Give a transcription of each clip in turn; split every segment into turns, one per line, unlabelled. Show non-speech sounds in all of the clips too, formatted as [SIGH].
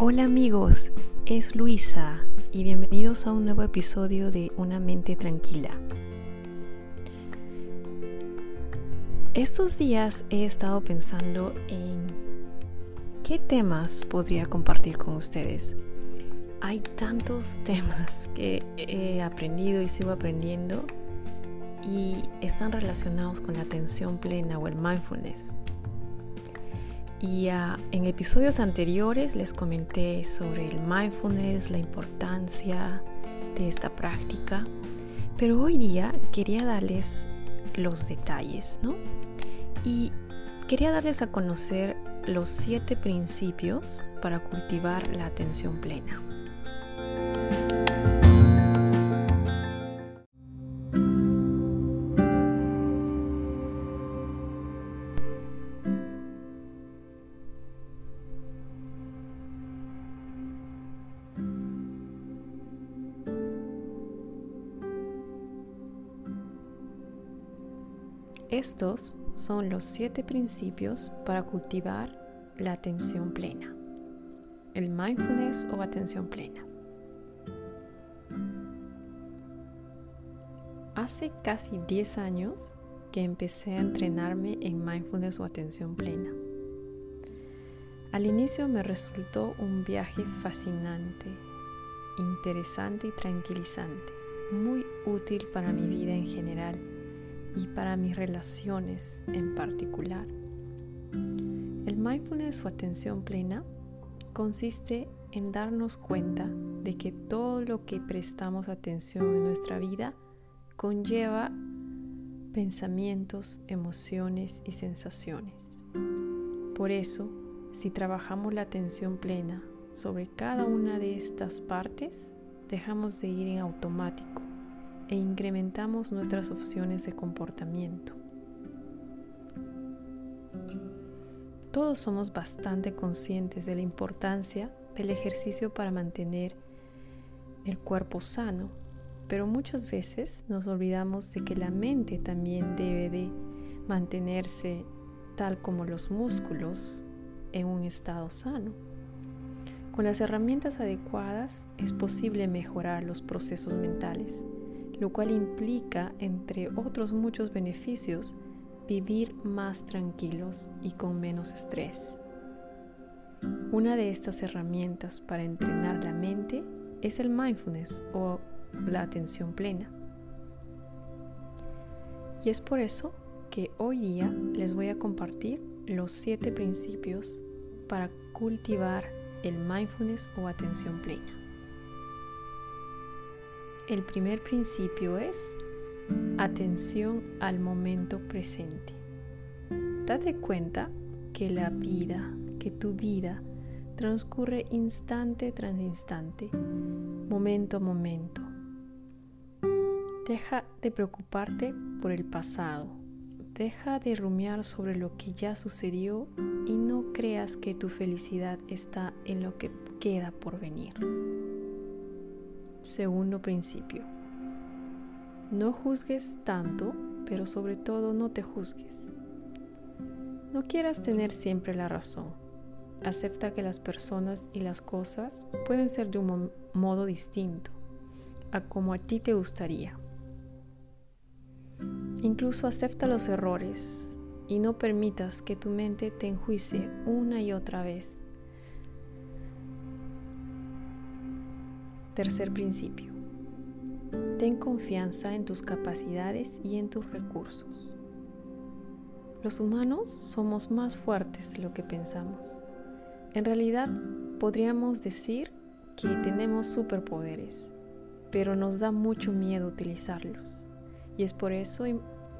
Hola amigos, es Luisa y bienvenidos a un nuevo episodio de Una mente tranquila. Estos días he estado pensando en qué temas podría compartir con ustedes. Hay tantos [LAUGHS] temas que he aprendido y sigo aprendiendo y están relacionados con la atención plena o el mindfulness. Y ah, en episodios anteriores les comenté sobre el mindfulness, la importancia de esta práctica, pero hoy día quería darles los detalles, ¿no? Y quería darles a conocer los siete principios para cultivar la atención plena. Estos son los siete principios para cultivar la atención plena, el mindfulness o atención plena. Hace casi 10 años que empecé a entrenarme en mindfulness o atención plena. Al inicio me resultó un viaje fascinante, interesante y tranquilizante, muy útil para mi vida en general y para mis relaciones en particular. El mindfulness o atención plena consiste en darnos cuenta de que todo lo que prestamos atención en nuestra vida conlleva pensamientos, emociones y sensaciones. Por eso, si trabajamos la atención plena sobre cada una de estas partes, dejamos de ir en automático e incrementamos nuestras opciones de comportamiento. Todos somos bastante conscientes de la importancia del ejercicio para mantener el cuerpo sano, pero muchas veces nos olvidamos de que la mente también debe de mantenerse tal como los músculos en un estado sano. Con las herramientas adecuadas es posible mejorar los procesos mentales lo cual implica, entre otros muchos beneficios, vivir más tranquilos y con menos estrés. Una de estas herramientas para entrenar la mente es el mindfulness o la atención plena. Y es por eso que hoy día les voy a compartir los siete principios para cultivar el mindfulness o atención plena. El primer principio es atención al momento presente. Date cuenta que la vida, que tu vida transcurre instante tras instante, momento a momento. Deja de preocuparte por el pasado. Deja de rumiar sobre lo que ya sucedió y no creas que tu felicidad está en lo que queda por venir. Segundo principio. No juzgues tanto, pero sobre todo no te juzgues. No quieras tener siempre la razón. Acepta que las personas y las cosas pueden ser de un modo distinto a como a ti te gustaría. Incluso acepta los errores y no permitas que tu mente te enjuicie una y otra vez Tercer principio. Ten confianza en tus capacidades y en tus recursos. Los humanos somos más fuertes de lo que pensamos. En realidad, podríamos decir que tenemos superpoderes, pero nos da mucho miedo utilizarlos. Y es por eso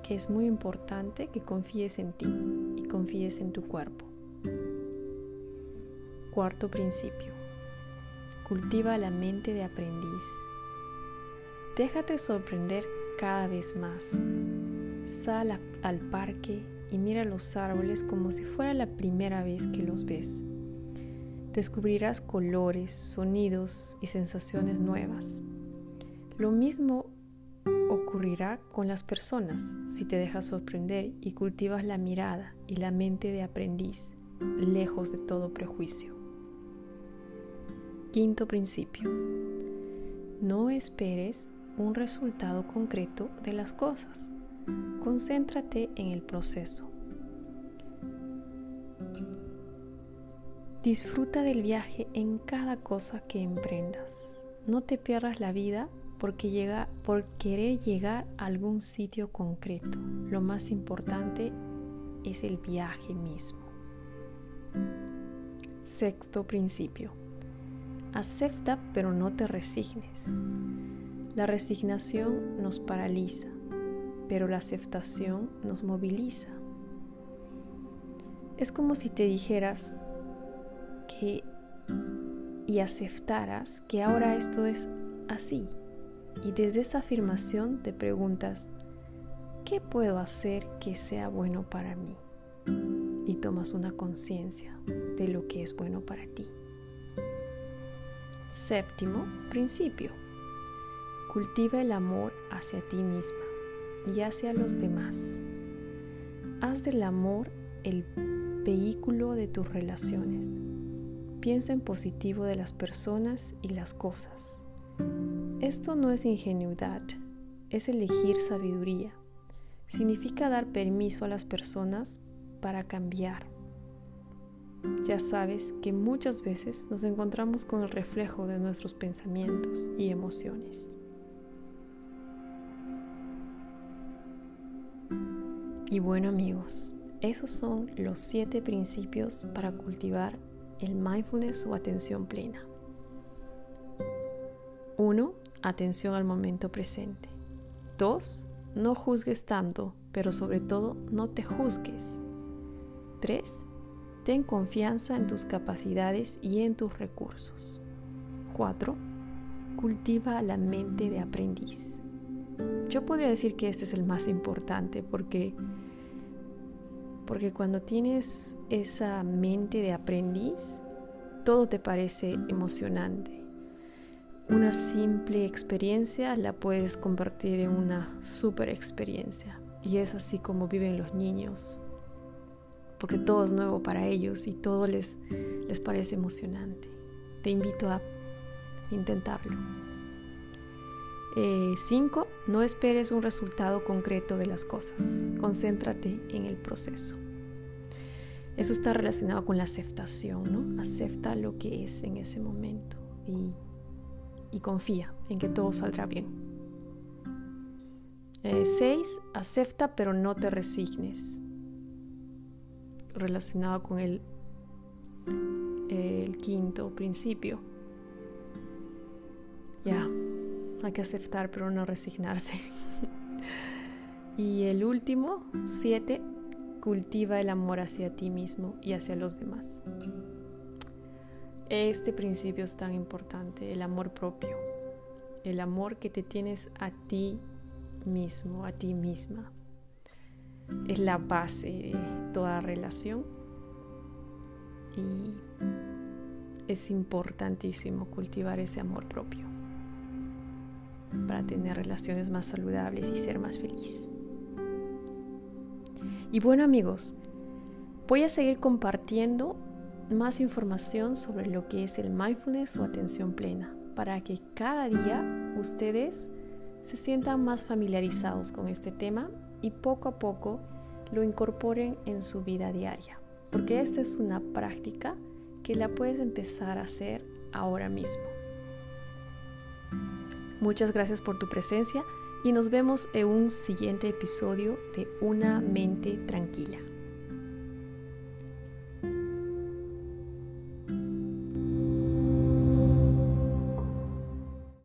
que es muy importante que confíes en ti y confíes en tu cuerpo. Cuarto principio. Cultiva la mente de aprendiz. Déjate sorprender cada vez más. Sal al parque y mira los árboles como si fuera la primera vez que los ves. Descubrirás colores, sonidos y sensaciones nuevas. Lo mismo ocurrirá con las personas si te dejas sorprender y cultivas la mirada y la mente de aprendiz, lejos de todo prejuicio. Quinto principio. No esperes un resultado concreto de las cosas. Concéntrate en el proceso. Disfruta del viaje en cada cosa que emprendas. No te pierdas la vida porque llega, por querer llegar a algún sitio concreto. Lo más importante es el viaje mismo. Sexto principio. Acepta pero no te resignes. La resignación nos paraliza, pero la aceptación nos moviliza. Es como si te dijeras, que y aceptaras que ahora esto es así. Y desde esa afirmación te preguntas, ¿qué puedo hacer que sea bueno para mí? Y tomas una conciencia de lo que es bueno para ti. Séptimo principio. Cultiva el amor hacia ti misma y hacia los demás. Haz del amor el vehículo de tus relaciones Piensa en positivo de las personas y las cosas. Esto no es ingenuidad, es elegir sabiduría. Significa dar permiso a las personas para cambiar. Ya sabes que muchas veces nos encontramos con el reflejo de nuestros pensamientos y emociones. Y bueno amigos, esos son los siete principios para cultivar el mindfulness o atención plena. 1. Atención al momento presente. 2. No juzgues tanto, pero sobre todo no te juzgues. 3. Ten confianza en tus capacidades y en tus recursos. 4. Cultiva la mente de aprendiz. Yo podría decir que este es el más importante porque porque cuando tienes esa mente de aprendiz, todo te parece emocionante. Una simple experiencia la puedes convertir en una super experiencia. Y es así como viven los niños. Porque todo es nuevo para ellos y todo les, les parece emocionante. Te invito a intentarlo. 5. Eh, no esperes un resultado concreto de las cosas. Concéntrate en el proceso. Eso está relacionado con la aceptación, ¿no? Acepta lo que es en ese momento y, y confía en que todo saldrá bien. 6. Eh, acepta pero no te resignes. Relacionado con el, quinto principio. Ya. Hay que aceptar pero no resignarse. [LAUGHS] y el último, siete, cultiva el amor hacia ti mismo y hacia los demás. Este principio es tan importante, el amor propio, el amor que te tienes a ti mismo, a ti misma. Es la base de toda relación y es importantísimo cultivar ese amor propio para tener relaciones más saludables y ser más feliz. Y bueno amigos, voy a seguir compartiendo más información sobre lo que es el mindfulness o atención plena, para que cada día ustedes se sientan más familiarizados con este tema y poco a poco lo incorporen en su vida diaria, porque esta es una práctica que la puedes empezar a hacer ahora mismo. Muchas gracias por tu presencia y nos vemos en un siguiente episodio de Una mente tranquila.